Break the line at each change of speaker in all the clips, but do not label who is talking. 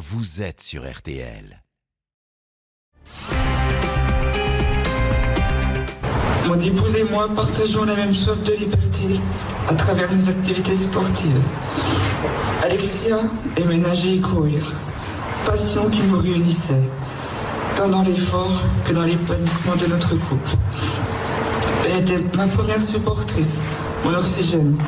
vous êtes sur RTL.
Mon épouse et moi partageons la même soif de liberté à travers nos activités sportives. Alexia aimait nager et courir, passion qui nous réunissait, tant dans l'effort que dans l'épanouissement de notre couple. Elle était ma première supportrice, mon oxygène.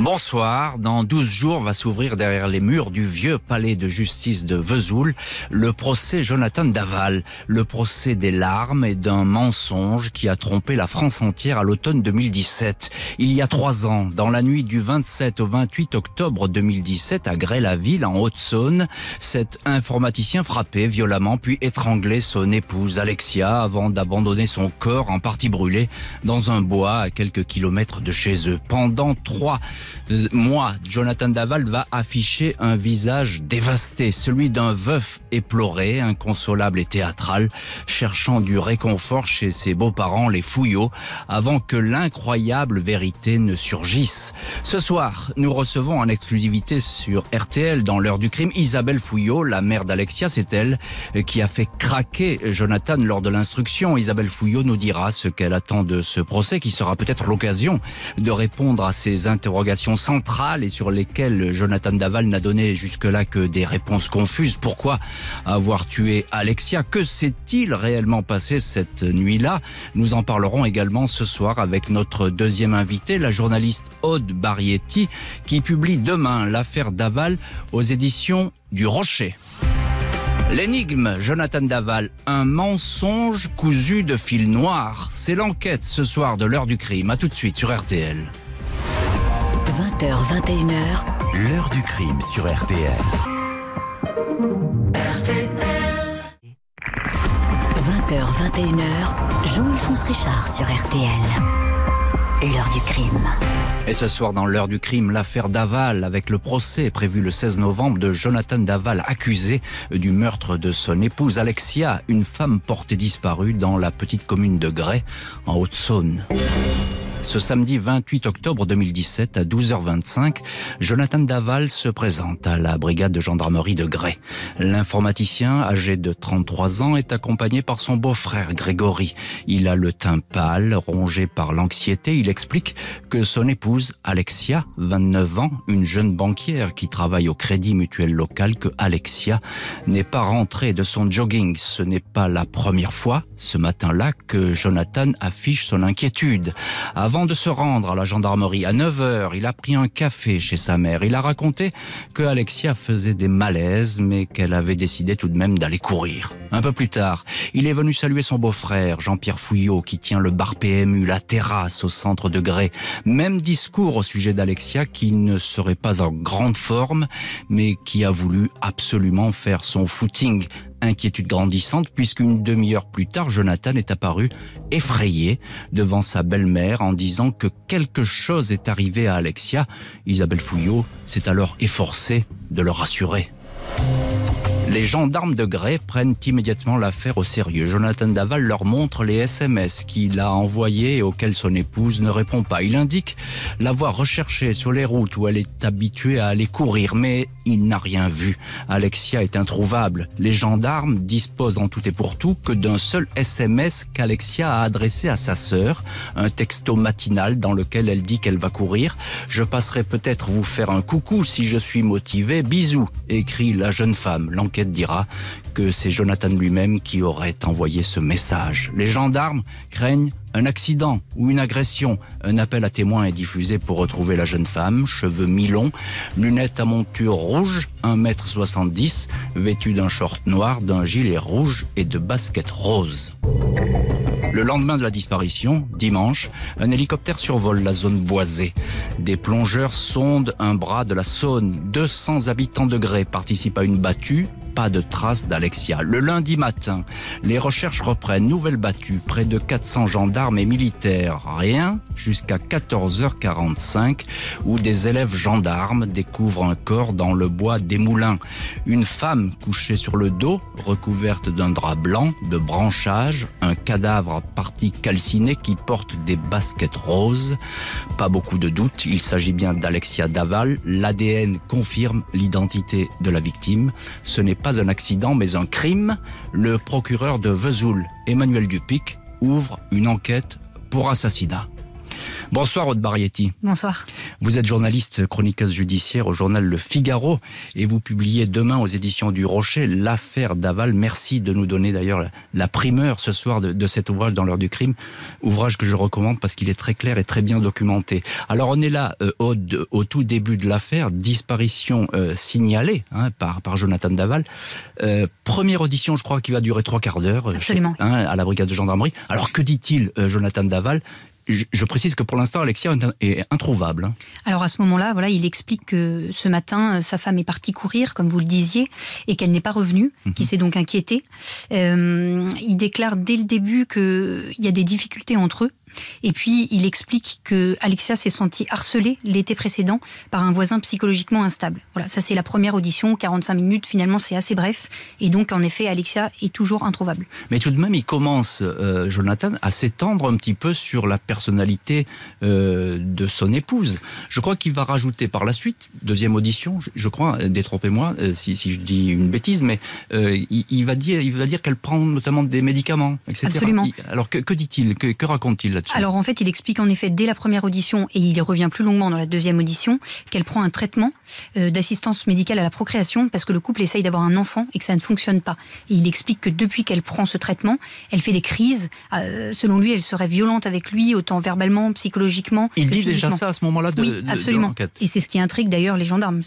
Bonsoir. Dans 12 jours va s'ouvrir derrière les murs du vieux palais de justice de Vesoul le procès Jonathan Daval, le procès des larmes et d'un mensonge qui a trompé la France entière à l'automne 2017. Il y a trois ans, dans la nuit du 27 au 28 octobre 2017 à Grès-la-Ville en Haute-Saône, cet informaticien frappé violemment puis étranglé son épouse Alexia avant d'abandonner son corps en partie brûlé dans un bois à quelques kilomètres de chez eux. Pendant trois moi, Jonathan Daval va afficher un visage dévasté, celui d'un veuf éploré, inconsolable et théâtral, cherchant du réconfort chez ses beaux-parents, les Fouillots, avant que l'incroyable vérité ne surgisse. Ce soir, nous recevons en exclusivité sur RTL, dans l'heure du crime, Isabelle Fouillot, la mère d'Alexia, c'est elle qui a fait craquer Jonathan lors de l'instruction. Isabelle Fouillot nous dira ce qu'elle attend de ce procès, qui sera peut-être l'occasion de répondre à ses interrogations centrales et sur lesquelles Jonathan Daval n'a donné jusque-là que des réponses confuses. Pourquoi avoir tué Alexia? Que s'est-il réellement passé cette nuit-là? Nous en parlerons également ce soir avec notre deuxième invité, la journaliste Aude Barietti, qui publie demain l'affaire Daval aux éditions du Rocher. L'énigme, Jonathan Daval, un mensonge cousu de fil noir. C'est l'enquête ce soir de l'heure du crime. A tout de suite sur RTL.
20h, 21h.
L'heure du crime sur RTL.
RTL. 20h, 21h. Jean-Alphonse Richard sur RTL. Et l'heure du crime.
Et ce soir, dans l'heure du crime, l'affaire Daval, avec le procès prévu le 16 novembre de Jonathan Daval, accusé du meurtre de son épouse Alexia, une femme portée disparue dans la petite commune de Grès, en Haute-Saône. Ce samedi 28 octobre 2017 à 12h25, Jonathan Daval se présente à la brigade de gendarmerie de Grès. L'informaticien, âgé de 33 ans, est accompagné par son beau-frère Grégory. Il a le teint pâle, rongé par l'anxiété. Il explique que son épouse, Alexia, 29 ans, une jeune banquière qui travaille au crédit mutuel local, que Alexia n'est pas rentrée de son jogging. Ce n'est pas la première fois, ce matin-là, que Jonathan affiche son inquiétude. De se rendre à la gendarmerie à 9 heures, il a pris un café chez sa mère. Il a raconté que Alexia faisait des malaises, mais qu'elle avait décidé tout de même d'aller courir. Un peu plus tard, il est venu saluer son beau-frère, Jean-Pierre Fouillot, qui tient le bar PMU, la terrasse au centre de Grès. Même discours au sujet d'Alexia, qui ne serait pas en grande forme, mais qui a voulu absolument faire son footing inquiétude grandissante puisqu'une demi-heure plus tard, Jonathan est apparu effrayé devant sa belle-mère en disant que quelque chose est arrivé à Alexia. Isabelle Fouillot s'est alors efforcée de le rassurer. Les gendarmes de Grès prennent immédiatement l'affaire au sérieux. Jonathan Daval leur montre les SMS qu'il a envoyés et auxquels son épouse ne répond pas. Il indique l'avoir recherchée sur les routes où elle est habituée à aller courir, mais il n'a rien vu. Alexia est introuvable. Les gendarmes disposent en tout et pour tout que d'un seul SMS qu'Alexia a adressé à sa sœur, un texto matinal dans lequel elle dit qu'elle va courir. Je passerai peut-être vous faire un coucou si je suis motivé. Bisous, écrit la jeune femme. L'enquête dira que c'est Jonathan lui-même qui aurait envoyé ce message. Les gendarmes craignent un accident ou une agression. Un appel à témoins est diffusé pour retrouver la jeune femme, cheveux mi-longs, lunettes à monture rouge, 1m70, vêtue d'un short noir, d'un gilet rouge et de baskets roses. Le lendemain de la disparition, dimanche, un hélicoptère survole la zone boisée. Des plongeurs sondent un bras de la Saône. 200 habitants de Grès participent à une battue pas de traces d'Alexia. Le lundi matin, les recherches reprennent. Nouvelle battue, près de 400 gendarmes et militaires. Rien jusqu'à 14h45 où des élèves gendarmes découvrent un corps dans le bois des moulins. Une femme couchée sur le dos, recouverte d'un drap blanc, de branchage, un cadavre partie calciné qui porte des baskets roses. Pas beaucoup de doutes, il s'agit bien d'Alexia Daval. L'ADN confirme l'identité de la victime. Ce n'est pas un accident mais un crime. Le procureur de Vesoul, Emmanuel Dupic, ouvre une enquête pour assassinat. Bonsoir Aude Barietti.
Bonsoir.
Vous êtes journaliste chroniqueuse judiciaire au journal Le Figaro et vous publiez demain aux éditions du Rocher l'affaire Daval. Merci de nous donner d'ailleurs la primeur ce soir de, cet ouvrage dans l'heure du crime, ouvrage que je recommande parce qu'il est très clair et très bien documenté. Alors on est là euh, Aude, au tout début de l'affaire, disparition euh, signalée hein, par, par Jonathan Daval. Euh, première audition, je crois, qui va durer trois quarts d'heure
Absolument.
Hein, à la brigade de gendarmerie. Alors que dit-il Jonathan Daval? Je, précise que pour l'instant, Alexia est introuvable.
Alors à ce moment-là, voilà, il explique que ce matin, sa femme est partie courir, comme vous le disiez, et qu'elle n'est pas revenue, mhm. qui s'est donc inquiétée. Euh, il déclare dès le début qu'il y a des difficultés entre eux. Et puis, il explique que Alexia s'est sentie harcelée l'été précédent par un voisin psychologiquement instable. Voilà, ça c'est la première audition, 45 minutes, finalement c'est assez bref. Et donc, en effet, Alexia est toujours introuvable.
Mais tout de même, il commence, euh, Jonathan, à s'étendre un petit peu sur la personnalité euh, de son épouse. Je crois qu'il va rajouter par la suite, deuxième audition, je, crois, euh, détrompez-moi si, si, je dis une bêtise, mais il, va dire, il va dire qu'elle prend notamment des médicaments, etc.
Absolument.
alors que, que dit-il? Que, que raconte-t-il
alors en fait, il explique en effet dès la première audition, et il y revient plus longuement dans la deuxième audition, qu'elle prend un traitement euh, d'assistance médicale à la procréation parce que le couple essaye d'avoir un enfant et que ça ne fonctionne pas. Et il explique que depuis qu'elle prend ce traitement, elle fait des crises. Euh, selon lui, elle serait violente avec lui, autant verbalement, psychologiquement.
Il dit déjà ça à ce moment-là de,
oui, absolument. et c'est ce qui intrigue d'ailleurs les gendarmes.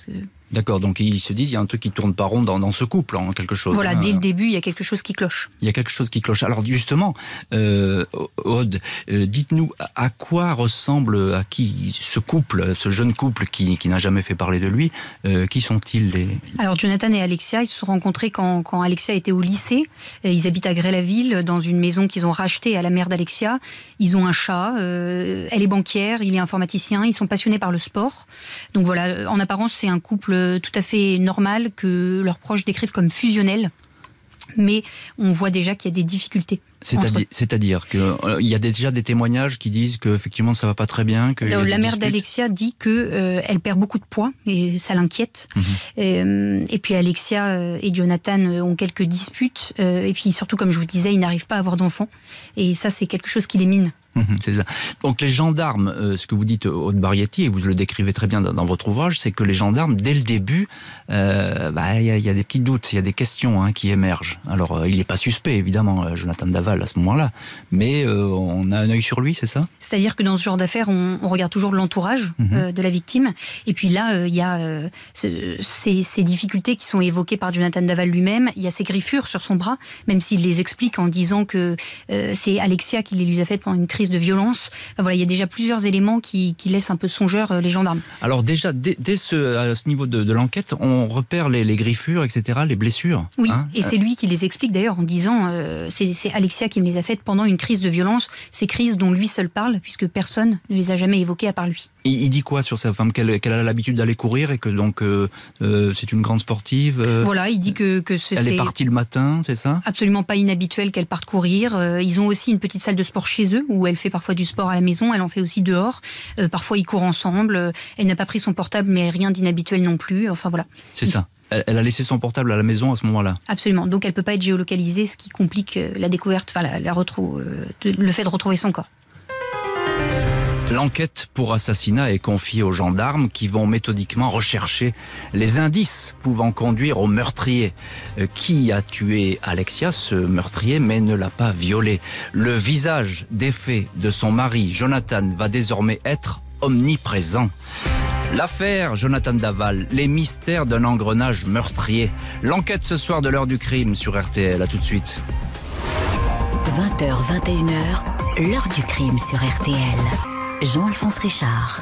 D'accord, donc ils se disent il y a un truc qui tourne pas rond dans, ce couple, en quelque chose.
Voilà, dès le début, il y a quelque chose qui cloche.
Il y a quelque chose qui cloche. Alors justement, euh, Aude, euh, dites-nous à quoi ressemble à qui ce couple, ce jeune couple qui, n'a jamais fait parler de lui, euh, qui sont-ils les?
Alors Jonathan et Alexia, ils se sont rencontrés quand, quand Alexia était au lycée. Ils habitent à Grès-la-Ville, dans une maison qu'ils ont rachetée à la mère d'Alexia. Ils ont un chat, elle est banquière, il est informaticien, ils sont passionnés par le sport. Donc voilà, en apparence, c'est un couple euh, tout à fait normal que leurs proches décrivent comme fusionnel. Mais on voit déjà qu'il y a des difficultés.
C'est-à-dire qu'il euh, y a déjà des témoignages qui disent qu'effectivement ça va pas très bien. Que
la mère d'Alexia dit que euh, elle perd beaucoup de poids et ça l'inquiète. Mhm. et, puis Alexia et Jonathan ont quelques disputes et puis surtout comme je vous disais ils n'arrivent pas à avoir d'enfants et ça c'est quelque chose qui les mine.
Mhm, c'est ça. Donc les gendarmes, euh, ce que vous dites Haute Barietti, et vous le décrivez très bien dans, votre ouvrage, c'est que les gendarmes, dès le début, euh, bah, il y, a des petits doutes, il y a des questions hein, qui émergent. Alors euh, il n'est pas suspect, évidemment, Jonathan Daval, à ce moment-là, mais on a un œil sur lui, c'est ça?
C'est-à-dire que dans ce genre d'affaires, on, regarde toujours l'entourage mhm. de la victime, et puis là, il y a ces, ces, difficultés qui sont évoquées par Jonathan Daval lui-même, il y a ces griffures sur son bras, même s'il les explique en disant que c'est Alexia qui les lui a faites pendant une crise de violence. voilà, il y a déjà plusieurs éléments qui, laissent un peu songeur euh, les gendarmes.
Alors déjà, dès, ce, à ce niveau de, l'enquête, on repère les, griffures, etc., les blessures.
Oui, hein et c'est lui qui les explique d'ailleurs en disant, euh, c'est Alexia qui me les a faites pendant une crise de violence, ces crises dont lui seul parle, puisque personne ne les a jamais évoquées à part lui.
Il, dit quoi sur sa femme Qu'elle a l'habitude d'aller courir et que donc euh, c'est une grande sportive
Voilà, il dit que, que
c'est... Elle est partie le matin, c'est ça?
Absolument pas inhabituel qu'elle parte courir. ils ont aussi une petite salle de sport chez eux où elle fait parfois du sport à la maison, elle en fait aussi dehors. Euh, parfois, ils courent ensemble. Elle n'a pas pris son portable, mais rien d'inhabituel non plus. Enfin, voilà.
C'est ça. Elle a laissé son portable à la maison à ce moment-là.
Absolument. Donc elle peut pas être géolocalisée, ce qui complique euh, la découverte, enfin la, euh, le fait de retrouver son corps.
L'enquête pour assassinat est confiée aux gendarmes qui vont méthodiquement rechercher les indices pouvant conduire au meurtrier. Euh, qui a tué Alexia, ce meurtrier, mais ne l'a pas violée Le visage défait de son mari, Jonathan, va désormais être omniprésent. L'affaire Jonathan Daval, les mystères d'un engrenage meurtrier. L'enquête ce soir de l'heure du crime sur RTL. À tout de suite.
20h, 21h, l'heure du crime sur RTL. Jean-Alphonse Richard.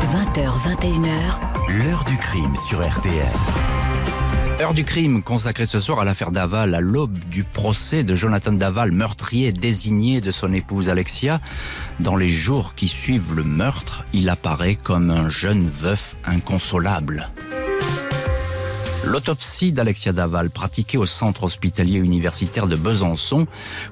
20h, 20h, 21h.
L'heure du crime sur RTL.
Heure du crime consacrée ce soir à l'affaire Daval, à l'aube du procès de Jonathan Daval, meurtrier désigné de son épouse Alexia. Dans les jours qui suivent le meurtre, il apparaît comme un jeune veuf inconsolable. L'autopsie d'Alexia Daval, pratiquée au centre hospitalier universitaire de Besançon,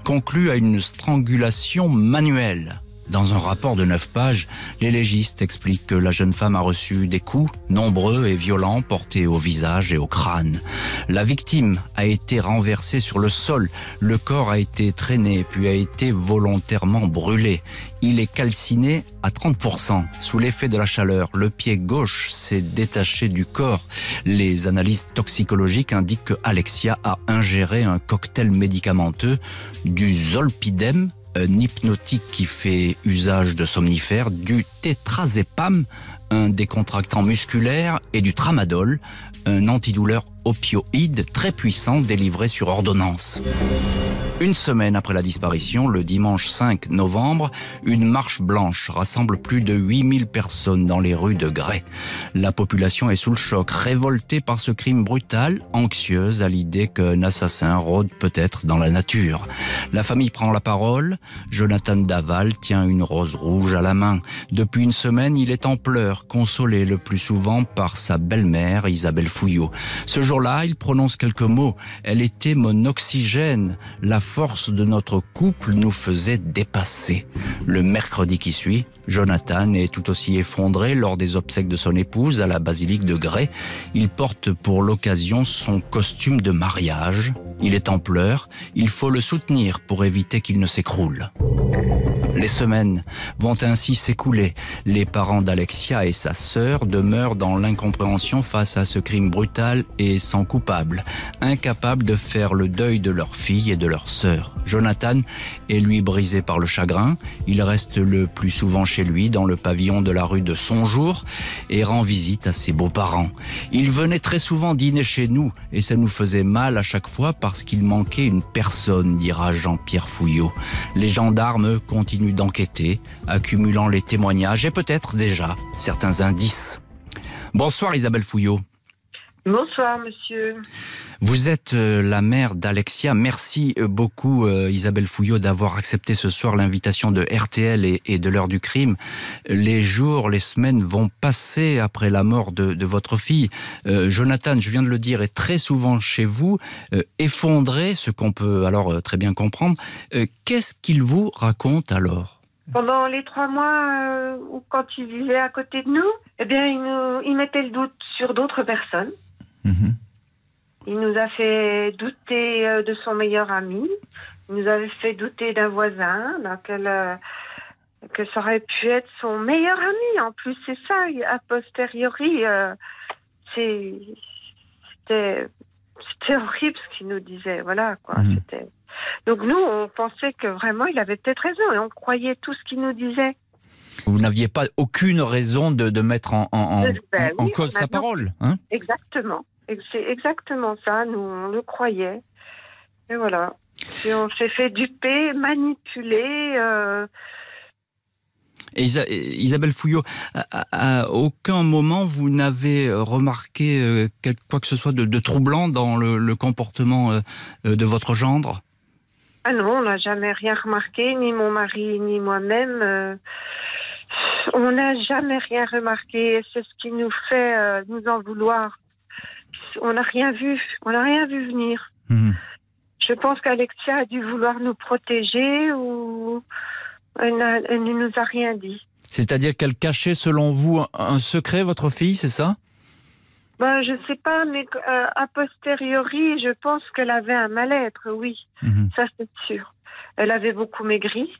conclut à une strangulation manuelle. Dans un rapport de neuf pages, les légistes expliquent que la jeune femme a reçu des coups nombreux et violents portés au visage et au crâne. La victime a été renversée sur le sol, le corps a été traîné puis a été volontairement brûlé. Il est calciné à 30% sous l'effet de la chaleur. Le pied gauche s'est détaché du corps. Les analyses toxicologiques indiquent que Alexia a ingéré un cocktail médicamenteux du zolpidem un hypnotique qui fait usage de somnifères, du tétrazépam, un décontractant musculaire, et du tramadol, un antidouleur opioïde très puissant délivré sur ordonnance. Une semaine après la disparition, le dimanche 5 novembre, une marche blanche rassemble plus de 8000 personnes dans les rues de Grès. La population est sous le choc, révoltée par ce crime brutal, anxieuse à l'idée qu'un assassin rôde peut-être dans la nature. La famille prend la parole. Jonathan Daval tient une rose rouge à la main. Depuis une semaine, il est en pleurs, consolé le plus souvent par sa belle-mère Isabelle Fouillot. Ce jour-là, il prononce quelques mots. Elle était mon oxygène, force de notre couple nous faisait dépasser. Le mercredi qui suit, Jonathan est tout aussi effondré lors des obsèques de son épouse à la basilique de Grès. Il porte pour l'occasion son costume de mariage. Il est en pleurs. Il faut le soutenir pour éviter qu'il ne s'écroule. Les semaines vont ainsi s'écouler. Les parents d'Alexia et sa sœur demeurent dans l'incompréhension face à ce crime brutal et sans coupable, incapables de faire le deuil de leur fille et de leur sœur. Jonathan est lui brisé par le chagrin. Il reste le plus souvent chez lui dans le pavillon de la rue de Sonjour et rend visite à ses beaux-parents. Il venait très souvent dîner chez nous et ça nous faisait mal à chaque fois parce qu'il manquait une personne, dira Jean-Pierre Fouillot. Les gendarmes continuent d'enquêter, accumulant les témoignages et peut-être déjà certains indices. Bonsoir Isabelle Fouillot.
Bonsoir, monsieur.
Vous êtes euh, la mère d'Alexia. Merci euh, beaucoup, euh, Isabelle Fouillot, d'avoir accepté ce soir l'invitation de RTL et, de l'heure du crime. Les jours, les semaines vont passer après la mort de, votre fille. Jonathan, je viens de le dire, est très souvent chez vous, effondré, ce qu'on peut alors très bien comprendre. Qu'est-ce qu'il vous raconte alors?
Pendant les trois mois où quand il vivait à côté de nous, eh bien, il, nous, il mettait le doute sur d'autres personnes. Mhm. Il nous a fait douter euh, de son meilleur ami. Il nous avait fait douter d'un voisin, euh, que ça aurait pu être son meilleur ami. En plus, c'est ça. A posteriori, euh, c'était horrible ce qu'il nous disait. Voilà quoi. Mhm. Donc nous, on pensait que vraiment, il avait peut-être raison et on croyait tout ce qu'il nous disait.
Vous n'aviez pas aucune raison de, mettre en, ben cause sa parole. Hein?
Exactement. C'est exactement ça. Nous, on le croyait. Et voilà. Et on s'est fait duper, manipuler. Euh.
Isabelle Fouillot, à, aucun moment vous n'avez remarqué euh, quoi que ce soit de, troublant dans le, comportement euh, de votre gendre?
Ah non, on n'a jamais rien remarqué, ni mon mari, ni moi-même. On n'a jamais rien remarqué. C'est ce qui nous fait euh, nous en vouloir. On n'a rien vu. On n'a rien vu venir. Mhm. Je pense qu'Alexia a dû vouloir nous protéger ou elle, ne nous a rien dit.
C'est-à-dire qu'elle cachait, selon vous, un secret, votre fille, c'est ça?
Ben, je ne sais pas, mais euh, a posteriori, je pense qu'elle avait un mal-être, oui. Mhm. Ça, c'est sûr. Elle avait beaucoup maigri.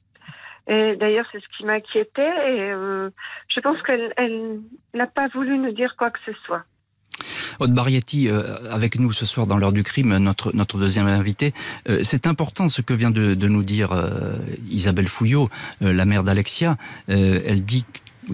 Et d'ailleurs, c'est ce qui m'inquiétait. Et euh, je pense qu'elle n'a pas voulu nous dire quoi que ce soit.
Aude Barietti, euh, avec nous ce soir dans l'heure du crime, notre, notre deuxième invité. Euh, c'est important ce que vient de, nous dire Isabelle Fouillot, la mère d'Alexia. elle dit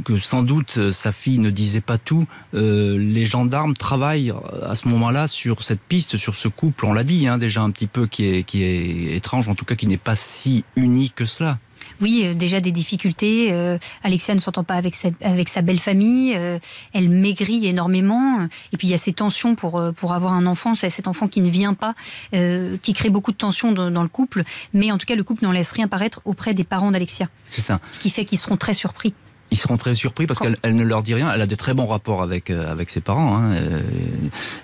que sans doute sa fille ne disait pas tout. les gendarmes travaillent à ce moment-là sur cette piste, sur ce couple. On l'a dit hein, déjà un petit peu qui est, qui est étrange, en tout cas qui n'est pas si uni que cela.
Oui, euh, déjà des difficultés. Euh, Alexia ne s'entend pas avec sa, avec sa belle famille. Euh, elle maigrit énormément. Et puis il y a ces tensions pour, pour avoir un enfant. C'est cet enfant qui ne vient pas, qui crée beaucoup de tensions dans, dans, le couple. Mais en tout cas, le couple n'en laisse rien paraître auprès des parents d'Alexia.
C'est ça.
Ce qui fait qu'ils seront très surpris
ils seront très surpris parce qu'elle ne leur dit rien. Elle a de très bons rapports avec euh, avec ses parents. Hein. Euh,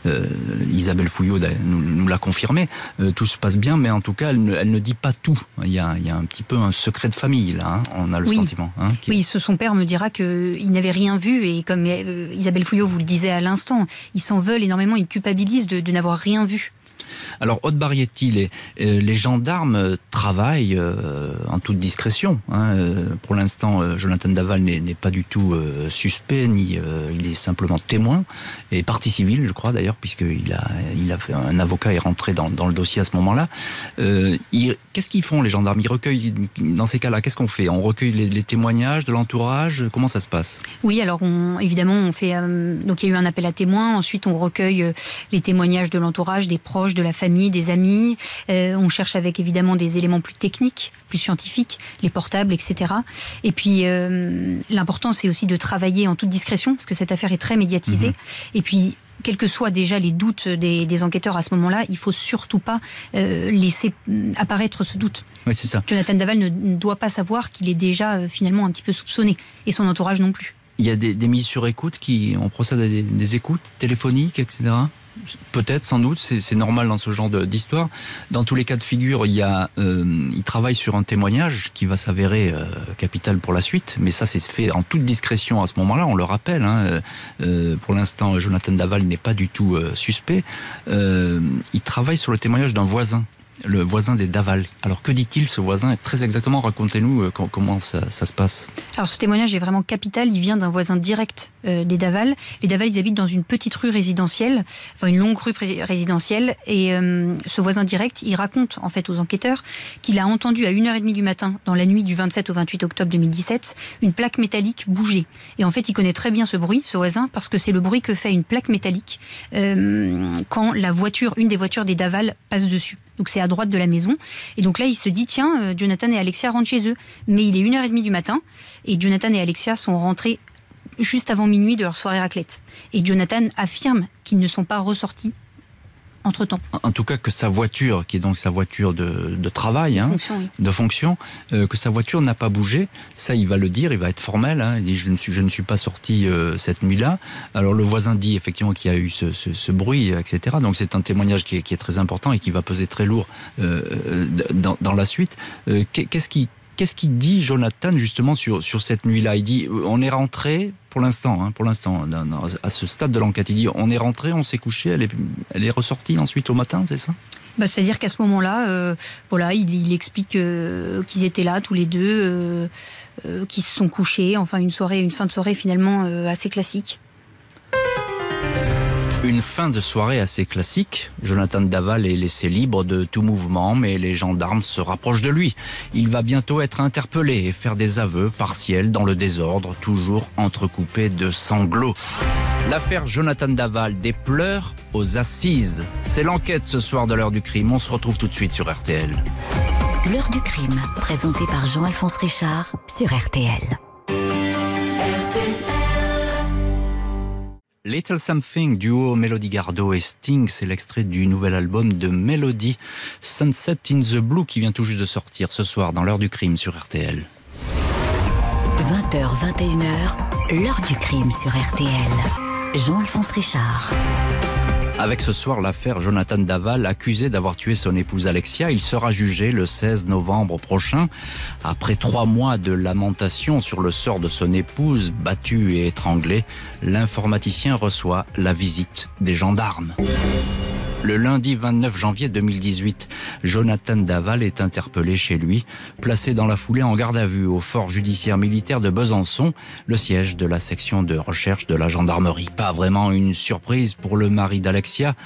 euh, Isabelle Fouillot nous, l'a confirmé. tout se passe bien, mais en tout cas, elle ne, elle ne, dit pas tout. Il y, a, il y a un petit peu un secret de famille là. Hein. On a le sentiment.
Hein, Oui, son père me dira qu'il n'avait rien vu et comme Isabelle Fouillot vous le disait à l'instant, ils s'en veulent énormément, ils culpabilisent de, de n'avoir rien vu.
Alors, Haute Barietti, les, euh, les gendarmes travaillent euh, en toute discrétion. Hein. Euh, pour l'instant, Jonathan Daval n'est pas du tout suspect, ni il est simplement témoin et partie civile, je crois d'ailleurs, puisqu'il a, il a fait un avocat est rentré dans, dans le dossier à ce moment-là. Qu'est-ce qu'ils font les gendarmes? Ils recueillent dans ces cas-là. Qu'est-ce qu'on fait? On recueille les, témoignages de l'entourage? Comment ça se passe?
Oui, alors on, évidemment, on fait. donc il y a eu un appel à témoins. Ensuite, on recueille les témoignages de l'entourage, des proches, de la famille, des amis. Euh, on cherche avec évidemment des éléments plus techniques, plus scientifiques, les portables, etc. Et puis euh, l'important c'est aussi de travailler en toute discrétion parce que cette affaire est très médiatisée. Mhm. Et puis quels que soient déjà les doutes des, enquêteurs à ce moment-là, il faut surtout pas euh, laisser apparaître ce doute.
Oui, c'est ça.
Jonathan Daval ne, doit pas savoir qu'il est déjà finalement un petit peu soupçonné, et son entourage non plus.
Il y a des, mises sur écoute qui, on procède à des écoutes téléphoniques, etc. Peut-être, sans doute, c'est normal dans ce genre d'histoire. Dans tous les cas de figure, il, y a, euh, il travaille sur un témoignage qui va s'avérer euh, capital pour la suite, mais ça c'est fait en toute discrétion à ce moment-là, on le rappelle. Hein. Euh, pour l'instant, Jonathan Daval n'est pas du tout suspect. il travaille sur le témoignage d'un voisin le voisin des Daval. Alors que dit-il ce voisin Très exactement, racontez-nous euh, comment ça, se passe.
Alors ce témoignage est vraiment capital, il vient d'un voisin direct euh, des Daval. Les Daval, ils habitent dans une petite rue résidentielle, enfin une longue rue résidentielle, et euh, ce voisin direct, il raconte en fait aux enquêteurs qu'il a entendu à 1h30 du matin, dans la nuit du 27 au 28 octobre 2017, une plaque métallique bouger. Et en fait, il connaît très bien ce bruit, ce voisin, parce que c'est le bruit que fait une plaque métallique quand la voiture, une des voitures des Daval passe dessus. Donc c'est à droite de la maison. Et donc là, il se dit, tiens, euh, Jonathan et Alexia rentrent chez eux. Mais il est 1h30 du matin et Jonathan et Alexia sont rentrés juste avant minuit de leur soirée raclette. Et Jonathan affirme qu'ils ne sont pas ressortis entre-temps.
En tout cas, que sa voiture, qui est donc sa voiture de, de travail, hein, de fonction, euh, que sa voiture n'a pas bougé, ça il va le dire, il va être formel, hein, il dit je ne suis, je ne suis pas sorti euh, cette nuit-là. Alors le voisin dit effectivement qu'il y a eu ce, ce, ce bruit, etc. Donc c'est un témoignage qui est, qui est, très important et qui va peser très lourd euh, dans, dans, la suite. Euh, qu'est-ce qui Qu'est-ce qu'il dit Jonathan justement sur, cette nuit-là? Il dit on est rentré pour l'instant, hein, pour à ce stade de l'enquête, il dit on est rentré, on s'est couché, elle est, ressortie ensuite au matin, c'est ça?
Bah, C'est-à-dire qu'à ce moment-là, euh, voilà, il, explique euh, qu'ils étaient là tous les deux, euh, qu'ils se sont couchés, enfin une soirée, une fin de soirée finalement assez classique.
Une fin de soirée assez classique. Jonathan Daval est laissé libre de tout mouvement, mais les gendarmes se rapprochent de lui. Il va bientôt être interpellé et faire des aveux partiels dans le désordre, toujours entrecoupé de sanglots. L'affaire Jonathan Daval, des pleurs aux assises. C'est l'enquête ce soir de l'heure du crime. On se retrouve tout de suite sur RTL.
L'heure du crime, présenté par Jean-Alphonse Richard sur RTL.
Little Something, duo Melody Gardot et Sting, c'est l'extrait du nouvel album de Melody, Sunset in the Blue, qui vient tout juste de sortir ce soir dans l'heure du crime sur RTL.
20h, 21h, l'heure du crime sur RTL. Jean-Alphonse Richard.
Avec ce soir l'affaire Jonathan Daval, accusé d'avoir tué son épouse Alexia. Il sera jugé le 16 novembre prochain. Après trois mois de lamentation sur le sort de son épouse, battue et étranglée, l'informaticien reçoit la visite des gendarmes. Le lundi 29 janvier 2018, Jonathan Daval est interpellé chez lui, placé dans la foulée en garde à vue au fort judiciaire militaire de Besançon, le siège de la section de recherche de la gendarmerie. Pas vraiment une surprise pour le mari d'Alexia.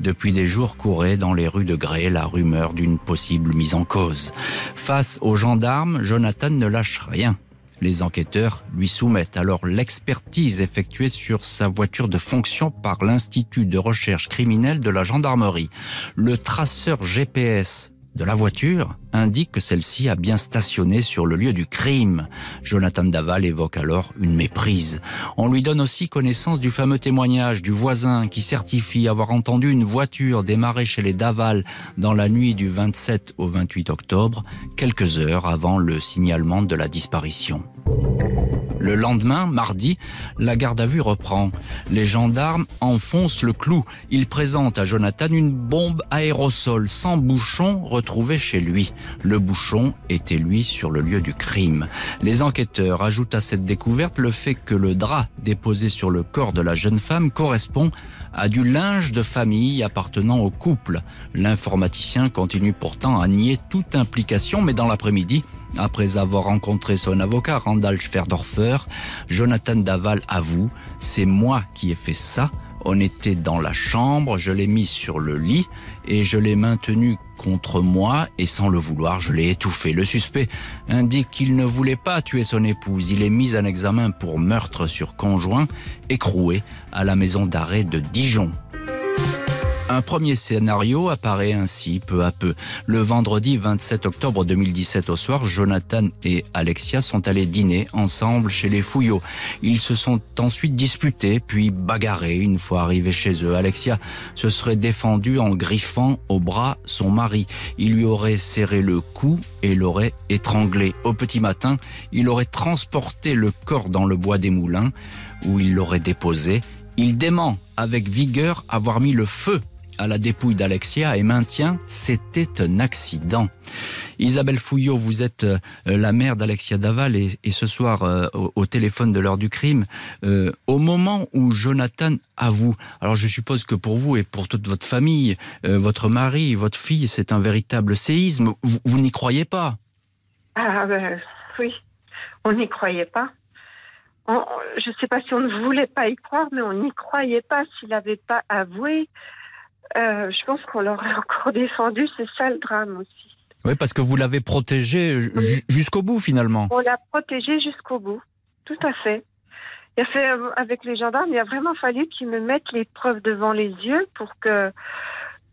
Depuis des jours courait dans les rues de Grès la rumeur d'une possible mise en cause. Face aux gendarmes, Jonathan ne lâche rien. Les enquêteurs lui soumettent alors l'expertise effectuée sur sa voiture de fonction par l'Institut de recherche criminelle de la gendarmerie. Le traceur GPS de la voiture indique que celle-ci a bien stationné sur le lieu du crime. Jonathan Daval évoque alors une méprise. On lui donne aussi connaissance du fameux témoignage du voisin qui certifie avoir entendu une voiture démarrer chez les Daval dans la nuit du 27 au 28 octobre, quelques heures avant le signalement de la disparition. Le lendemain, mardi, la garde à vue reprend. Les gendarmes enfoncent le clou. Ils présentent à Jonathan une bombe aérosol sans bouchon retrouvée chez lui. Le bouchon était lui sur le lieu du crime. Les enquêteurs ajoutent à cette découverte le fait que le drap déposé sur le corps de la jeune femme correspond à du linge de famille appartenant au couple. L'informaticien continue pourtant à nier toute implication, mais dans l'après-midi, après avoir rencontré son avocat Randall Schwerdorfer, Jonathan Daval avoue C'est moi qui ai fait ça. On était dans la chambre, je l'ai mis sur le lit et je l'ai maintenu contre moi et sans le vouloir, je l'ai étouffé. Le suspect indique qu'il ne voulait pas tuer son épouse. Il est mis en examen pour meurtre sur conjoint, écroué à la maison d'arrêt de Dijon. Un premier scénario apparaît ainsi peu à peu. Le vendredi 27 octobre 2017 au soir, Jonathan et Alexia sont allés dîner ensemble chez les Fouillots. Ils se sont ensuite disputés, puis bagarrés une fois arrivés chez eux. Alexia se serait défendue en griffant au bras son mari. Il lui aurait serré le cou et l'aurait étranglé. Au petit matin, il aurait transporté le corps dans le bois des moulins où il l'aurait déposé. Il dément avec vigueur avoir mis le feu à la dépouille d'Alexia et maintient c'était un accident. Isabelle Fouillot, vous êtes euh, la mère d'Alexia Daval et, ce soir euh, au, téléphone de l'heure du crime, euh, au moment où Jonathan avoue, alors je suppose que pour vous et pour toute votre famille, votre mari, votre fille, c'est un véritable séisme, vous, n'y croyez pas?
Ah ben oui, on n'y croyait pas. je ne sais pas si on ne voulait pas y croire, mais on n'y croyait pas s'il n'avait pas avoué. Euh, je pense qu'on l'aurait encore défendu, c'est ça le drame aussi.
Oui, parce que vous l'avez protégé jusqu'au bout finalement.
On l'a protégé jusqu'au bout, tout à fait. Il a fait euh, avec les gendarmes, il a vraiment fallu qu'ils me mettent les preuves devant les yeux pour que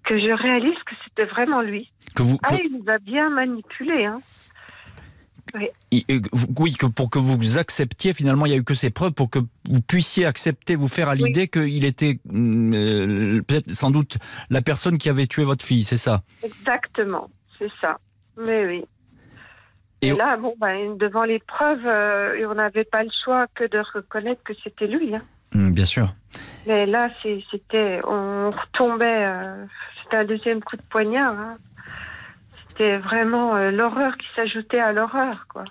que je réalise que c'était vraiment lui.
Que vous,
Ah, il nous a bien manipulé. Hein.
Oui. que pour que vous acceptiez, finalement, il n'y a eu que ces preuves pour que vous puissiez accepter, vous faire à l'idée qu'il était mm, euh, peut-être sans doute la personne qui avait tué votre fille, c'est ça?
Exactement, c'est ça. Mais oui. Et, là, bon, ben, devant les preuves, euh, on n'avait pas le choix que de reconnaître que c'était lui. Hein.
Mm, bien sûr.
Mais là, c'était, on retombait, euh, c'était un deuxième coup de poignard. Hein c'était vraiment euh, l'horreur qui s'ajoutait à l'horreur, quoi.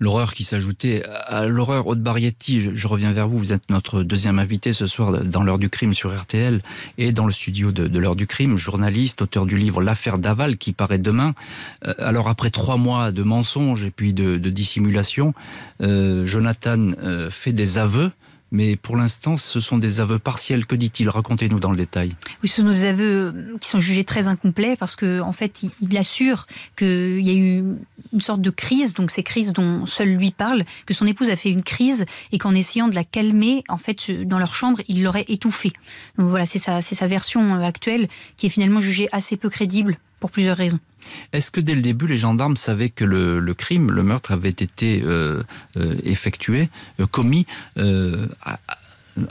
L'horreur qui s'ajoutait à l'horreur. Aude Barietti, je, reviens vers vous. Vous êtes notre deuxième invité ce soir dans l'heure du crime sur RTL et dans le studio de, l'heure du crime, journaliste, auteur du livre L'affaire Daval qui paraît demain. Euh, alors après trois mois de mensonges et puis de, dissimulation, euh, Jonathan fait des aveux mais pour l'instant, ce sont des aveux partiels. Que dit-il? Racontez-nous dans le détail.
Oui, ce sont des aveux qui sont jugés très incomplets parce qu'en en fait, il, assure qu'il y a eu une sorte de crise, donc ces crises dont seul lui parle, que son épouse a fait une crise et qu'en essayant de la calmer, en fait, dans leur chambre, il l'aurait étouffée. Donc voilà, c'est sa, sa version euh, actuelle qui est finalement jugée assez peu crédible pour plusieurs raisons.
Est-ce que dès le début, les gendarmes savaient que le, crime, le meurtre avait été euh, euh, effectué, euh, commis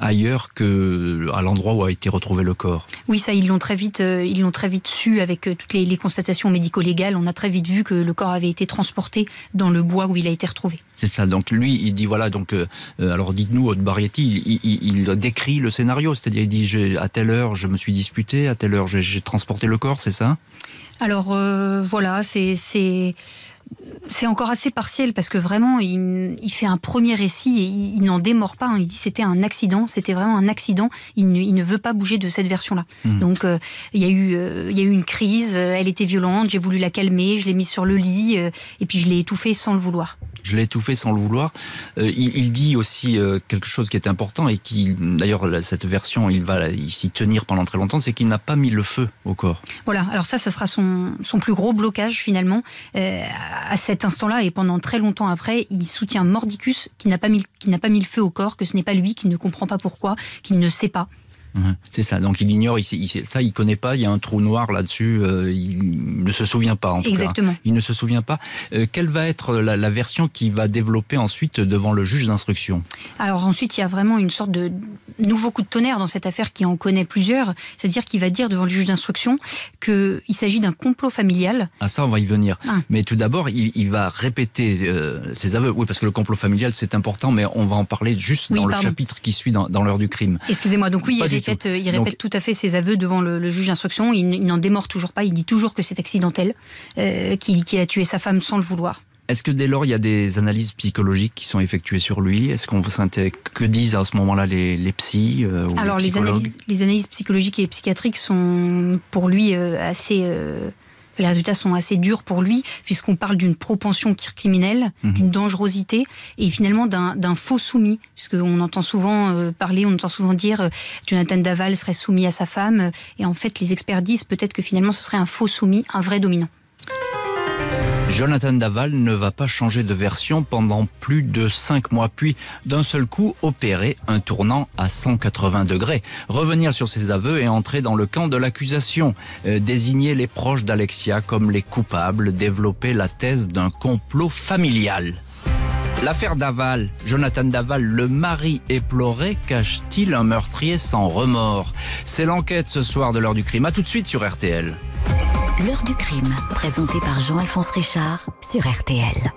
ailleurs que à l'endroit où a été retrouvé le corps?
Oui, ça ils l'ont très vite, ils l'ont très vite su avec toutes les, constatations médico-légales. On a très vite vu que le corps avait été transporté dans le bois où il a été retrouvé.
C'est ça. Donc lui, il dit voilà. Donc alors dites-nous, Aude Barietti, il, décrit le scénario, c'est-à-dire il dit à telle heure je me suis disputé, à telle heure j'ai transporté le corps, c'est ça?
Alors euh, voilà, c'est c'est encore assez partiel parce que vraiment, il, fait un premier récit et il, n'en démord pas. Hein. Il dit c'était un accident, c'était vraiment un accident. Il ne, veut pas bouger de cette version-là. Hmm. Donc euh, il, y a eu, euh, il y a eu une crise, elle était violente, j'ai voulu la calmer, je l'ai mise sur le lit et puis je l'ai étouffée sans le vouloir
je l'ai étouffé sans le vouloir. Euh, il, dit aussi euh, quelque chose qui est important et qui, d'ailleurs, cette version, il va s'y tenir pendant très longtemps, c'est qu'il n'a pas mis le feu au corps.
Voilà, alors ça, ce sera son, plus gros blocage finalement. Euh, à cet instant-là et pendant très longtemps après, il soutient Mordicus qui n'a pas, mis, pas mis le feu au corps, que ce n'est pas lui, qu'il ne comprend pas pourquoi, qu'il ne sait pas.
C'est ça. Donc il ignore, il, ça il connaît pas. Il y a un trou noir là-dessus. Euh, il ne se souvient pas. En
Exactement.
Il ne se souvient pas. Euh, quelle va être la, version qui va développer ensuite devant le juge d'instruction?
Alors ensuite, il y a vraiment une sorte de nouveau coup de tonnerre dans cette affaire qui en connaît plusieurs. C'est-à-dire qu'il va dire devant le juge d'instruction qu'il s'agit d'un complot familial.
Ah ça, on va y venir. Ah. Mais tout d'abord, il, va répéter euh, ses aveux. Oui, parce que le complot familial c'est important, mais on va en parler juste dans le chapitre qui suit dans, l'heure du crime.
Excusez-moi. Donc oui, euh, il répète tout à fait ses aveux devant le, juge d'instruction. Il, n'en démord toujours pas. Il dit toujours que c'est accidentel, euh, qu'il a tué sa femme sans le vouloir.
Est-ce que dès lors, il y a des analyses psychologiques qui sont effectuées sur lui? Est-ce qu'on que disent à ce moment-là les, les psys euh,
Alors, les analyses, les analyses, psychologiques et psychiatriques sont pour lui assez les résultats sont assez durs pour lui, puisqu'on parle d'une propension criminelle, mhm. d'une dangerosité, et finalement d'un faux soumis, puisqu'on entend souvent euh, parler, on entend souvent dire euh, Jonathan Daval serait soumis à sa femme, et en fait les experts disent peut-être que finalement ce serait un faux soumis, un vrai dominant.
Jonathan Daval ne va pas changer de version pendant plus de 5 mois, puis d'un seul coup opérer un tournant à 180 degrés, revenir sur ses aveux et entrer dans le camp de l'accusation, euh, désigner les proches d'Alexia comme les coupables, développer la thèse d'un complot familial. L'affaire Daval, Jonathan Daval, le mari éploré, cache-t-il un meurtrier sans remords? C'est l'enquête ce soir de l'heure du crime. A tout de suite sur RTL.
L'heure du crime, présenté par Jean-Alphonse Richard sur RTL.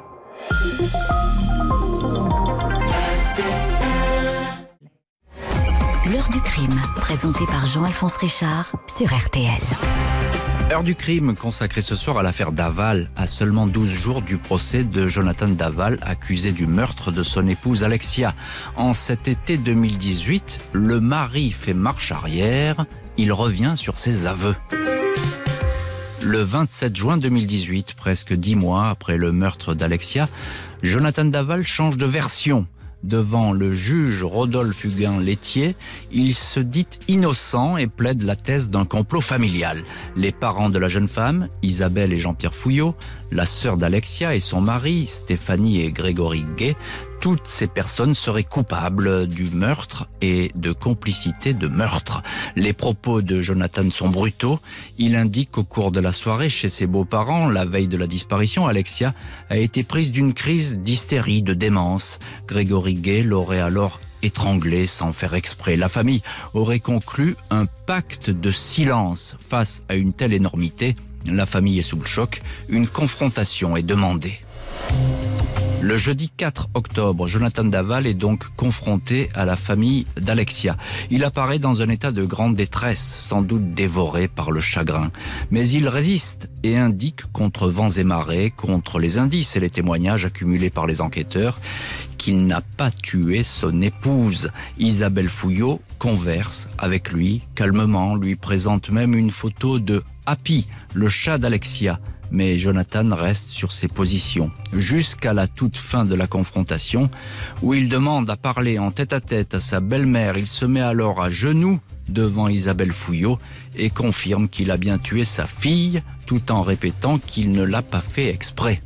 L'heure du crime, présenté par Jean-Alphonse Richard sur RTL.
Heure du crime consacrée ce soir à l'affaire Daval, à seulement 12 jours du procès de Jonathan Daval, accusé du meurtre de son épouse Alexia. En cet été 2018, le mari fait marche arrière, il revient sur ses aveux. Le 27 juin 2018, presque dix mois après le meurtre d'Alexia, Jonathan Daval change de version. Devant le juge Rodolphe Huguin Laitier, il se dit innocent et plaide la thèse d'un complot familial. Les parents de la jeune femme, Isabelle et Jean-Pierre Fouillot, la sœur d'Alexia et son mari, Stéphanie et Grégory Gay, toutes ces personnes seraient coupables du meurtre et de complicité de meurtre. Les propos de Jonathan sont brutaux. Il indique qu'au cours de la soirée chez ses beaux-parents, la veille de la disparition, Alexia a été prise d'une crise d'hystérie, de démence. Grégory Gay l'aurait alors étranglée sans faire exprès. La famille aurait conclu un pacte de silence face à une telle énormité. La famille est sous le choc. Une confrontation est demandée. Le jeudi 4 octobre, Jonathan Daval est donc confronté à la famille d'Alexia. Il apparaît dans un état de grande détresse, sans doute dévoré par le chagrin. Mais il résiste et indique contre vents et marées, contre les indices et les témoignages accumulés par les enquêteurs, qu'il n'a pas tué son épouse. Isabelle Fouillot converse avec lui calmement, lui présente même une photo de Happy, le chat d'Alexia mais Jonathan reste sur ses positions jusqu'à la toute fin de la confrontation où il demande à parler en tête à tête à sa belle-mère. Il se met alors à genoux devant Isabelle Fouillot et confirme qu'il a bien tué sa fille tout en répétant qu'il ne l'a pas fait exprès.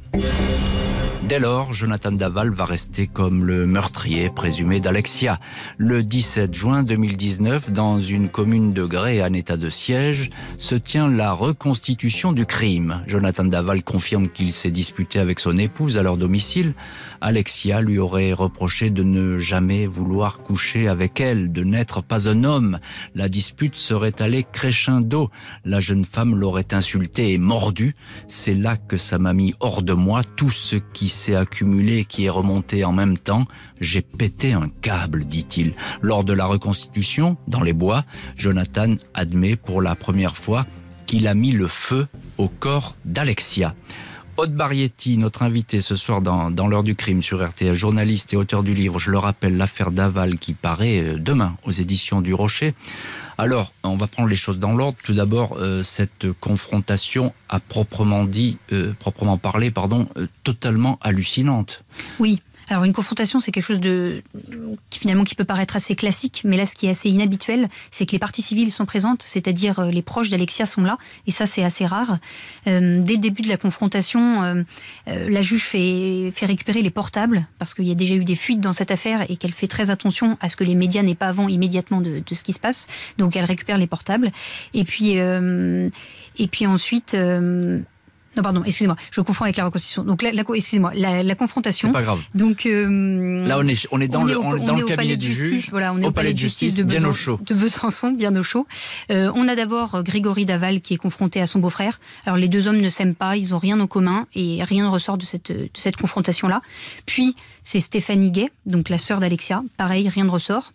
Dès lors, Jonathan Daval va rester comme le meurtrier présumé d'Alexia. Le 17 juin 2019, dans une commune de Grès en état de siège, se tient la reconstitution du crime. Jonathan Daval confirme qu'il s'est disputé avec son épouse à leur domicile. Alexia lui aurait reproché de ne jamais vouloir coucher avec elle, de n'être pas un homme. La dispute serait allée crescendo. La jeune femme l'aurait insulté et mordu. C'est là que ça m'a mis hors de moi tout ce qui s'est accumulé qui est remonté en même temps. J'ai pété un câble, dit-il. Lors de la reconstitution, dans les bois, Jonathan admet pour la première fois qu'il a mis le feu au corps d'Alexia. Aude Barietti, notre invité ce soir dans, dans l'heure du crime sur RTL, journaliste et auteur du livre, je le rappelle, l'affaire Daval qui paraît euh, demain aux éditions du Rocher. Alors, on va prendre les choses dans l'ordre. Tout d'abord, euh, cette confrontation à proprement dit, euh, proprement parlé, pardon, totalement hallucinante.
Oui. Alors une confrontation, c'est quelque chose de qui finalement qui peut paraître assez classique, mais là, ce qui est assez inhabituel, c'est que les parties civiles sont présentes, c'est-à-dire euh, les proches d'Alexia sont là, et ça, c'est assez rare. Euh, dès le début de la confrontation, euh, la juge fait, fait récupérer les portables parce qu'il y a déjà eu des fuites dans cette affaire et qu'elle fait très attention à ce que les médias n'aient pas avant immédiatement de, de, ce qui se passe. Donc elle récupère les portables. Et puis, et puis ensuite. Non, pardon, excusez-moi, je confonds avec la reconstitution. Donc, la, excusez-moi, la, confrontation.
C'est pas grave.
Donc,
euh, là, on est, on est dans le, on est dans le cabinet du juge.
Voilà, on est au, palais, de justice, de, bien au chaud. de Besançon, bien au chaud. Euh, on a d'abord Grégory Daval qui est confronté à son beau-frère. Alors, les deux hommes ne s'aiment pas, ils ont rien en commun et rien ne ressort de cette, de cette confrontation-là. Puis, c'est Stéphanie Gay, donc la sœur d'Alexia. Pareil, rien ne ressort.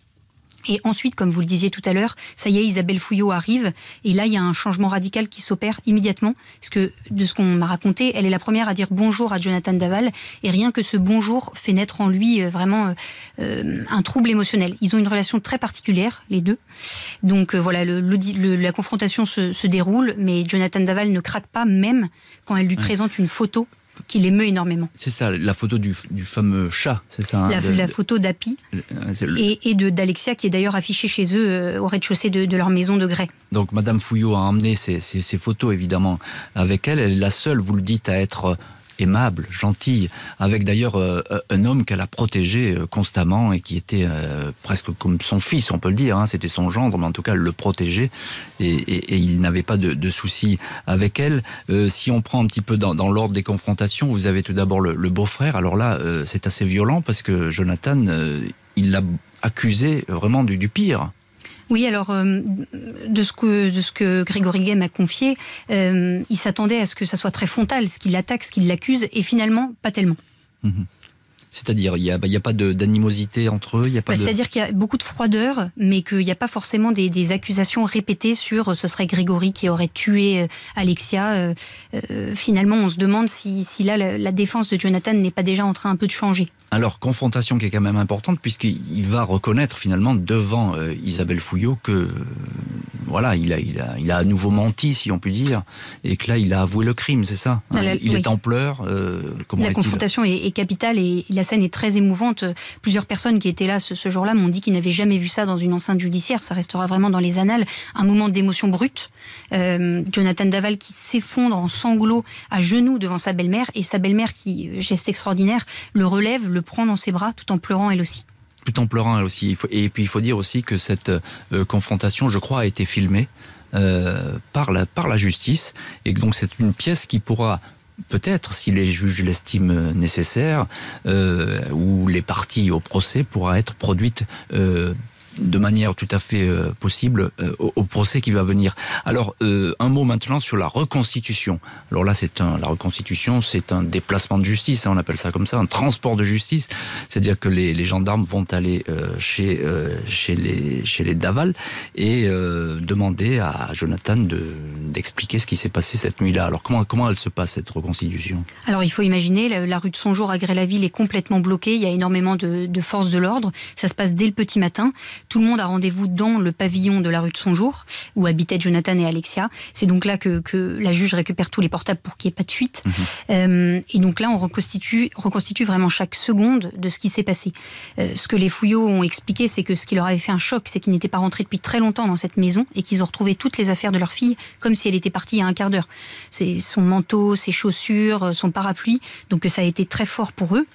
Et ensuite, comme vous le disiez tout à l'heure, ça y est, Isabelle Fouillot arrive. Et là, il y a un changement radical qui s'opère immédiatement. Parce que de ce qu'on m'a raconté, elle est la première à dire bonjour à Jonathan Daval. Et rien que ce bonjour fait naître en lui euh, vraiment euh, euh, un trouble émotionnel. Ils ont une relation très particulière, les deux. Donc voilà, le, la confrontation se, se, déroule. Mais Jonathan Daval ne craque pas, même quand elle lui présente une photo qui l'émeut énormément.
C'est ça, la photo du, fameux chat, c'est ça
hein, la, photo d'Api euh, et, de d'Alexia, qui est d'ailleurs affichée chez eux euh, au rez-de-chaussée de, leur maison de grès.
Donc Madame Fouillot a emmené ces, ces, photos évidemment avec elle. Elle est la seule, vous le dites, à être aimable, gentille, avec d'ailleurs euh, un homme qu'elle a protégé euh, constamment et qui était euh, presque comme son fils, on peut le dire. Hein. C'était son gendre, mais en tout cas, elle le protégeait et, il n'avait pas de, soucis avec elle. si on prend un petit peu dans, l'ordre des confrontations, vous avez tout d'abord le, beau-frère. Alors là, c'est assez violent parce que Jonathan, il l'a accusé vraiment du pire.
Oui, alors euh, de ce que de ce Grégory Gay m'a confié, euh, il s'attendait à ce que ça soit très frontal, ce qu'il attaque, ce qu'il l'accuse, et finalement pas tellement.
Mhm. C'est-à-dire, il n'y a, a, pas d'animosité entre eux, il y a pas.
Bah, c'est-à-dire qu'il y a beaucoup de froideur, mais qu'il n'y a pas forcément des, accusations répétées sur euh, ce serait Grégory qui aurait tué Alexia. finalement, on se demande si, là la défense de Jonathan n'est pas déjà en train un peu de changer.
Alors, confrontation qui est quand même importante, puisqu'il va reconnaître finalement devant euh, Isabelle Fouillot que euh, voilà, il a, il, a, il a à nouveau menti, si on peut dire, et que là, il a avoué le crime, c'est ça hein, Il est en pleurs.
Euh, la confrontation est, capitale et la scène est très émouvante. Plusieurs personnes qui étaient là ce, jour-là m'ont dit qu'ils n'avaient jamais vu ça dans une enceinte judiciaire. Ça restera vraiment dans les annales. Un moment d'émotion brute. Jonathan Daval qui s'effondre en sanglots à genoux devant sa belle-mère et sa belle-mère qui, geste extraordinaire, le relève, le prend dans ses bras tout en pleurant elle aussi.
Tout en pleurant elle aussi. Et puis il faut dire aussi que cette euh, confrontation, je crois, a été filmée euh, par, la, par la justice. Et donc c'est une pièce qui pourra peut-être, si les juges l'estiment nécessaire, euh, ou les parties au procès pourra être produite de manière tout à fait euh, possible euh, au, procès qui va venir. Alors, euh, un mot maintenant sur la reconstitution. Alors là, c'est un, la reconstitution, c'est un déplacement de justice, hein, on appelle ça comme ça, un transport de justice. C'est-à-dire que les, gendarmes vont aller chez, chez, les, chez les Daval et demander à Jonathan d'expliquer ce qui s'est passé cette nuit-là. Alors, comment, comment elle se passe, cette reconstitution?
Alors, il faut imaginer, la, rue de Sonjour à Gré-la-Ville est complètement bloquée, il y a énormément de, de forces de l'ordre, ça se passe dès le petit matin. Tout le monde a rendez-vous dans le pavillon de la rue de son jour, où habitaient Jonathan et Alexia. C'est donc là que, la juge récupère tous les portables pour qu'il n'y ait pas de fuite. Mhm. Euh, et donc là, on reconstitue, reconstitue vraiment chaque seconde de ce qui s'est passé. Euh, ce que les fouillots ont expliqué, c'est que ce qui leur avait fait un choc, c'est qu'ils n'étaient pas rentrés depuis très longtemps dans cette maison et qu'ils ont retrouvé toutes les affaires de leur fille comme si elle était partie il y a un quart d'heure. C'est son manteau, ses chaussures, son parapluie. Donc ça a été très fort pour eux.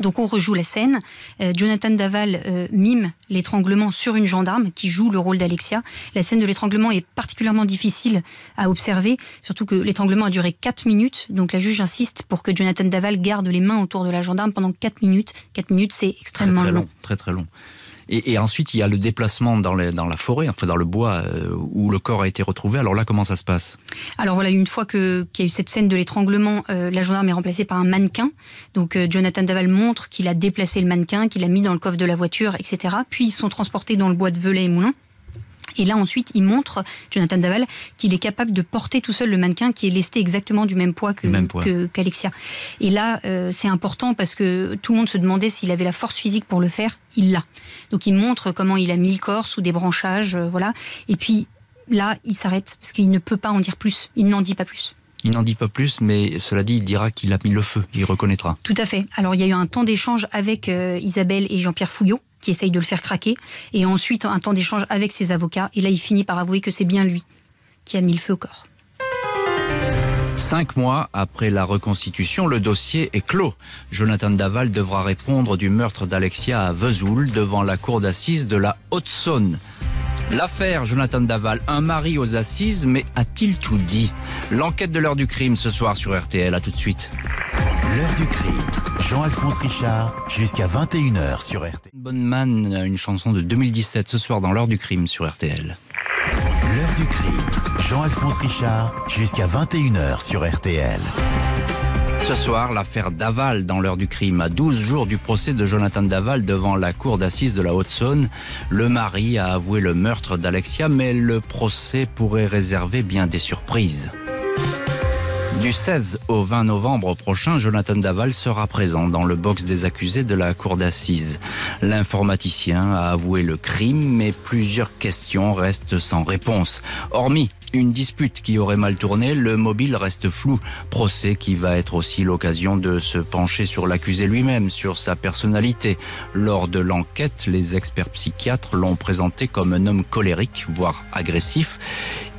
Donc on rejoue la scène. Euh, Jonathan Daval euh, mime l'étranglement sur une gendarme qui joue le rôle d'Alexia. La scène de l'étranglement est particulièrement difficile à observer, surtout que l'étranglement a duré 4 minutes. Donc la juge insiste pour que Jonathan Daval garde les mains autour de la gendarme pendant 4 minutes. 4 minutes, c'est extrêmement long.
Très très long. Et, ensuite, il y a le déplacement dans, la forêt, enfin dans le bois, euh, où le corps a été retrouvé. Alors là, comment ça se passe?
Alors voilà, une fois qu'il y a eu cette scène de l'étranglement, euh, la gendarme est remplacée par un mannequin. Donc euh, Jonathan Daval montre qu'il a déplacé le mannequin, qu'il a mis dans le coffre de la voiture, etc. Puis ils sont transportés dans le bois de Velay et Moulin. Et là, ensuite, il montre, Jonathan Daval, qu'il est capable de porter tout seul le mannequin qui est lesté exactement du même poids que, qu'Alexia. Et là, euh, c'est important parce que tout le monde se demandait s'il avait la force physique pour le faire. Il l'a. Donc, il montre comment il a mis le corps sous des branchages, euh, voilà. Et puis, là, il s'arrête parce qu'il ne peut pas en dire plus. Il n'en dit pas plus.
Il n'en dit pas plus, mais cela dit, il dira qu'il a mis le feu, il reconnaîtra.
Tout à fait. Alors il y a eu un temps d'échange avec euh, Isabelle et Jean-Pierre Fouillot, qui essayent de le faire craquer, et ensuite un temps d'échange avec ses avocats, et là il finit par avouer que c'est bien lui qui a mis le feu au corps.
Cinq mois après la reconstitution, le dossier est clos. Jonathan Daval devra répondre du meurtre d'Alexia à Vesoul devant la cour d'assises de la Haute-Saône. L'affaire Jonathan Daval, un mari aux assises, mais a-t-il tout dit? L'enquête de l'heure du crime ce soir sur RTL, à tout de suite.
L'heure du crime, Jean-Alphonse Richard, jusqu'à 21h sur RTL.
Bonne man, une chanson de 2017 ce soir dans l'heure du crime sur RTL.
L'heure du crime, Jean-Alphonse Richard, jusqu'à 21h sur RTL.
Ce soir, l'affaire Daval dans l'heure du crime. À 12 jours du procès de Jonathan Daval devant la cour d'assises de la Haute-Saône, le mari a avoué le meurtre d'Alexia, mais le procès pourrait réserver bien des surprises. Du 16 au 20 novembre prochain, Jonathan Daval sera présent dans le box des accusés de la cour d'assises. L'informaticien a avoué le crime, mais plusieurs questions restent sans réponse. Hormis une dispute qui aurait mal tourné, le mobile reste flou. Procès qui va être aussi l'occasion de se pencher sur l'accusé lui-même, sur sa personnalité. Lors de l'enquête, les experts psychiatres l'ont présenté comme un homme colérique, voire agressif.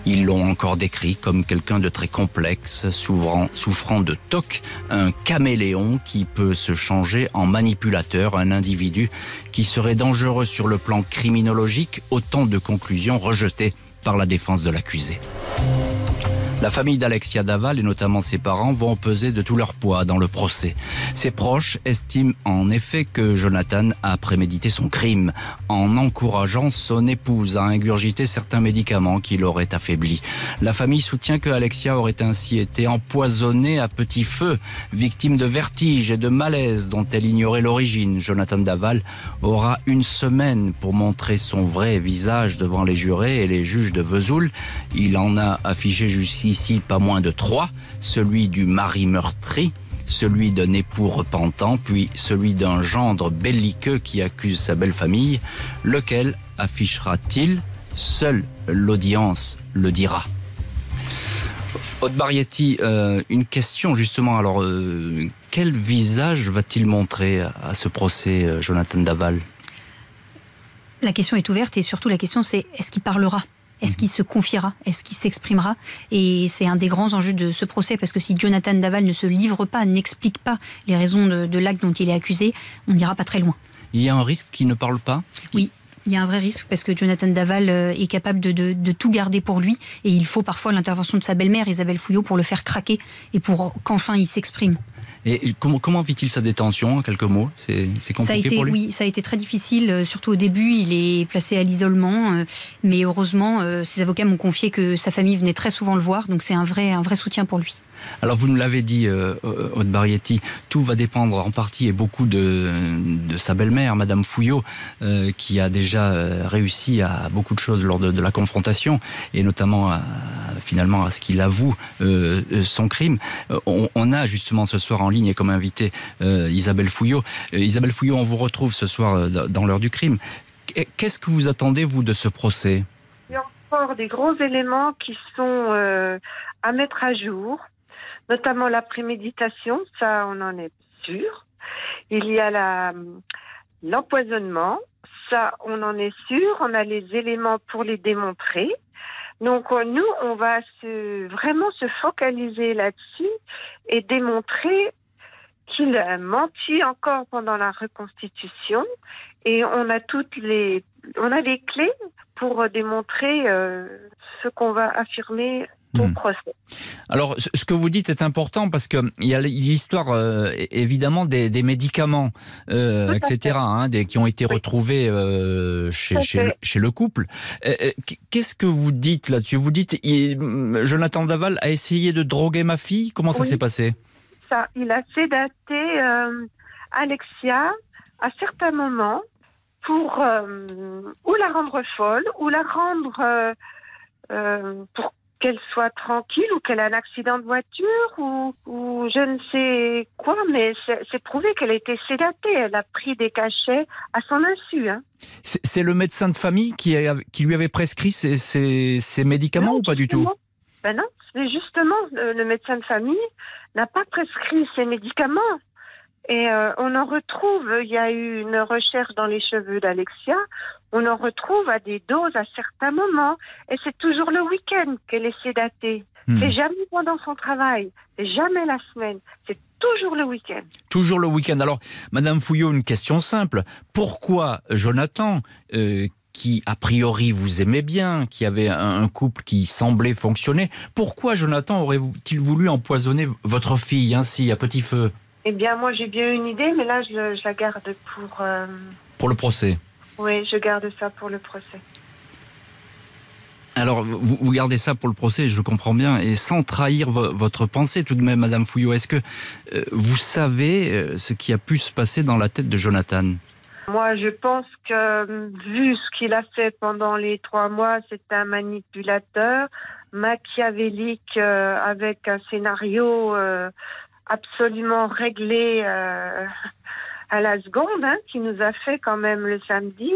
Ils l'ont encore décrit comme quelqu'un de très complexe, souffrant, de TOC, un caméléon qui peut se changer en manipulateur, un individu qui serait dangereux sur le plan criminologique, autant de conclusions rejetées par la défense de l'accusé. La famille d'Alexia Daval et notamment ses parents vont peser de tout leur poids dans le procès. Ses proches estiment en effet que Jonathan a prémédité son crime en encourageant son épouse à ingurgiter certains médicaments qui l'auraient affaibli. La famille soutient que Alexia aurait ainsi été empoisonnée à petit feu, victime de vertiges et de malaise dont elle ignorait l'origine. Jonathan Daval aura une semaine pour montrer son vrai visage devant les jurés et les juges de Vesoul. Il en a affiché jusqu'ici ici pas moins de trois, celui du mari meurtri, celui d'un époux repentant, puis celui d'un gendre belliqueux qui accuse sa belle famille, lequel affichera-t-il? Seule l'audience le dira. Haute Barietti, euh, une question justement. Alors, euh, quel visage va-t-il montrer à ce procès, euh, Jonathan Daval?
La question est ouverte et surtout la question c'est est-ce qu'il parlera? Est-ce qu'il se confiera? Est-ce qu'il s'exprimera? Et c'est un des grands enjeux de ce procès, parce que si Jonathan Daval ne se livre pas, n'explique pas les raisons de, l'acte dont il est accusé, on n'ira pas très loin.
Il y a un risque qu'il ne parle pas?
Oui, il y a un vrai risque parce que Jonathan Daval euh, est capable de, tout garder pour lui et il faut parfois l'intervention de sa belle-mère Isabelle Fouillot pour le faire craquer et pour qu'enfin il s'exprime.
Et comment, comment vit-il sa détention en quelques mots? C'est compliqué
ça a été,
pour lui?
Oui, ça a été très difficile, euh, surtout au début. Il est placé à l'isolement, euh, mais heureusement, euh, ses avocats m'ont confié que sa famille venait très souvent le voir, donc c'est un vrai, un vrai soutien pour lui.
Alors vous nous l'avez dit, euh, Haute Barietti, tout va dépendre en partie et beaucoup de, sa belle-mère, Madame Fouillot, euh, qui a déjà euh, réussi à beaucoup de choses lors de, la confrontation et notamment finalement à ce qu'il avoue son crime. On, a justement ce soir en ligne comme invité Isabelle Fouillot. Isabelle Fouillot, on vous retrouve ce soir dans l'heure du crime. Qu'est-ce que vous attendez vous de ce procès?
Il y a encore des gros éléments qui sont à mettre à jour notamment la préméditation, ça on en est sûr. Il y a l'empoisonnement, ça on en est sûr, on a les éléments pour les démontrer. Donc euh, nous, on va vraiment se focaliser là-dessus et démontrer qu'il a menti encore pendant la reconstitution et on a toutes les on a les clés pour démontrer euh, ce qu'on va affirmer Hmm.
Alors, ce que vous dites est important parce qu'il y a l'histoire, euh, évidemment, des, médicaments, euh, etc., hein, des, qui ont été retrouvés euh, chez, chez, le, couple. Qu'est-ce que vous dites là-dessus? Vous dites, Jonathan Daval a essayé de droguer ma fille? Comment ça s'est passé?
Ça, Il a sédaté Alexia à certains moments pour ou la rendre folle, ou la rendre... pour qu'elle soit tranquille ou qu'elle a un accident de voiture ou, je ne sais quoi, mais c'est prouvé qu'elle a été sédatée. Elle a pris des cachets à son insu. Hein.
C'est le médecin de famille qui, qui lui avait prescrit ces, ces, médicaments ou pas du tout?
Ben non, mais justement, le médecin de famille n'a pas prescrit ces médicaments. Et euh, on en retrouve, il y a eu une recherche dans les cheveux d'Alexia, on en retrouve à des doses à certains moments. Et c'est toujours le week-end qu'elle est sédatée. Hmm. C'est jamais pendant son travail, c'est jamais la semaine, c'est toujours le week-end.
Toujours le week-end. Alors, Madame Fouillot, une question simple. Pourquoi Jonathan, euh, qui a priori vous aimait bien, qui avait un couple qui semblait fonctionner, pourquoi Jonathan aurait-il voulu empoisonner votre fille ainsi à petit feu?
Eh bien, moi j'ai bien une idée, mais là je, la garde pour... Euh,
pour le procès
Oui, je garde ça pour le procès.
Alors, vous, gardez ça pour le procès, je comprends bien, et sans trahir votre pensée tout de même, Madame Fouillot, est-ce que euh, vous savez euh, ce qui a pu se passer dans la tête de Jonathan?
Moi, je pense que vu ce qu'il a fait pendant les trois mois, c'est un manipulateur machiavélique euh, avec un scénario absolument réglé à la seconde, hein, qui nous a fait quand même le samedi.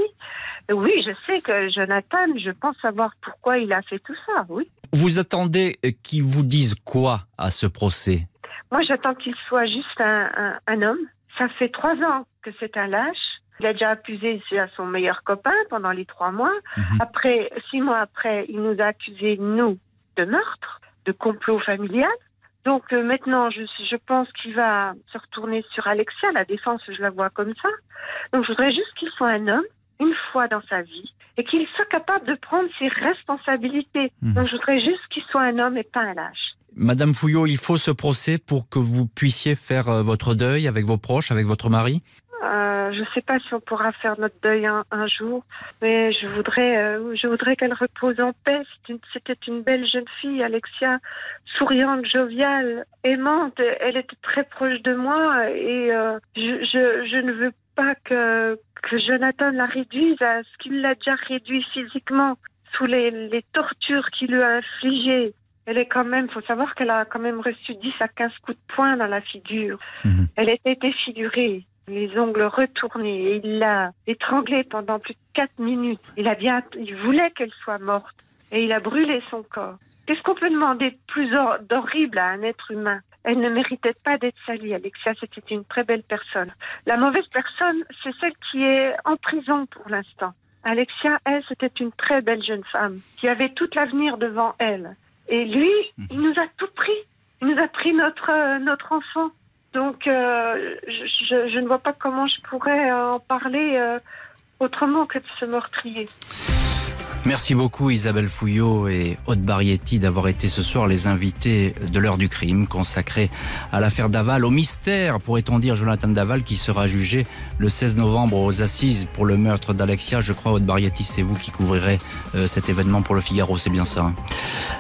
Oui, je sais que Jonathan, je pense savoir pourquoi il a fait tout ça, oui.
Vous attendez qu'il vous dise quoi à ce procès?
Moi, j'attends qu'il soit juste un, homme. Ça fait trois ans que c'est un lâche. Il a déjà accusé à son meilleur copain pendant les trois mois. Mhm. Après, six mois après, il nous a accusés, nous, de meurtre, de complot familial. Donc euh, maintenant, je, je pense qu'il va se retourner sur Alexia. La défense, je la vois comme ça. Donc je voudrais juste qu'il soit un homme, une fois dans sa vie, et qu'il soit capable de prendre ses responsabilités. Mhm. Donc je voudrais juste qu'il soit un homme et pas un lâche.
Madame Fouillot, il faut ce procès pour que vous puissiez faire euh, votre deuil avec vos proches, avec votre mari?
Je ne sais pas si on pourra faire notre deuil un, jour, mais je voudrais, euh, je voudrais qu'elle repose en paix. C'était une, belle jeune fille, Alexia, souriante, joviale, aimante. Elle était très proche de moi et euh, je, ne veux pas que, que Jonathan la réduise à ce qu'il l'a déjà réduit physiquement sous les, tortures qu'il lui a infligées. Elle est quand même, faut savoir qu'elle a quand même reçu 10 à 15 coups de poing dans la figure. Mhm. Elle était défigurée les ongles retournés et il l'a étranglée pendant plus de quatre minutes. Il a bien, il voulait qu'elle soit morte et il a brûlé son corps. Qu'est-ce qu'on peut demander de plus d'horrible à un être humain? Elle ne méritait pas d'être salie. Alexia, c'était une très belle personne. La mauvaise personne, c'est celle qui est en prison pour l'instant. Alexia, elle, c'était une très belle jeune femme qui avait tout l'avenir devant elle. Et lui, il nous a tout pris. Il nous a pris notre, euh, notre enfant. Donc, euh, je, ne vois pas comment je pourrais en parler euh, autrement que de ce meurtrier.
Merci beaucoup Isabelle Fouillot et Aude Barietti d'avoir été ce soir les invités de l'heure du crime consacrée à l'affaire Daval, au mystère, pourrait-on dire, Jonathan Daval qui sera jugé le 16 novembre aux assises pour le meurtre d'Alexia. Je crois Aude Barietti, c'est vous qui couvrirez euh, cet événement pour le Figaro, c'est bien ça. Hein.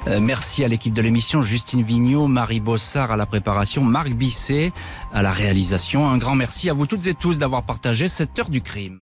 Euh, merci à l'équipe de l'émission, Justine Vignot, Marie Bossard à la préparation, Marc Bisset à la réalisation. Un grand merci à vous toutes et tous d'avoir partagé cette heure du crime.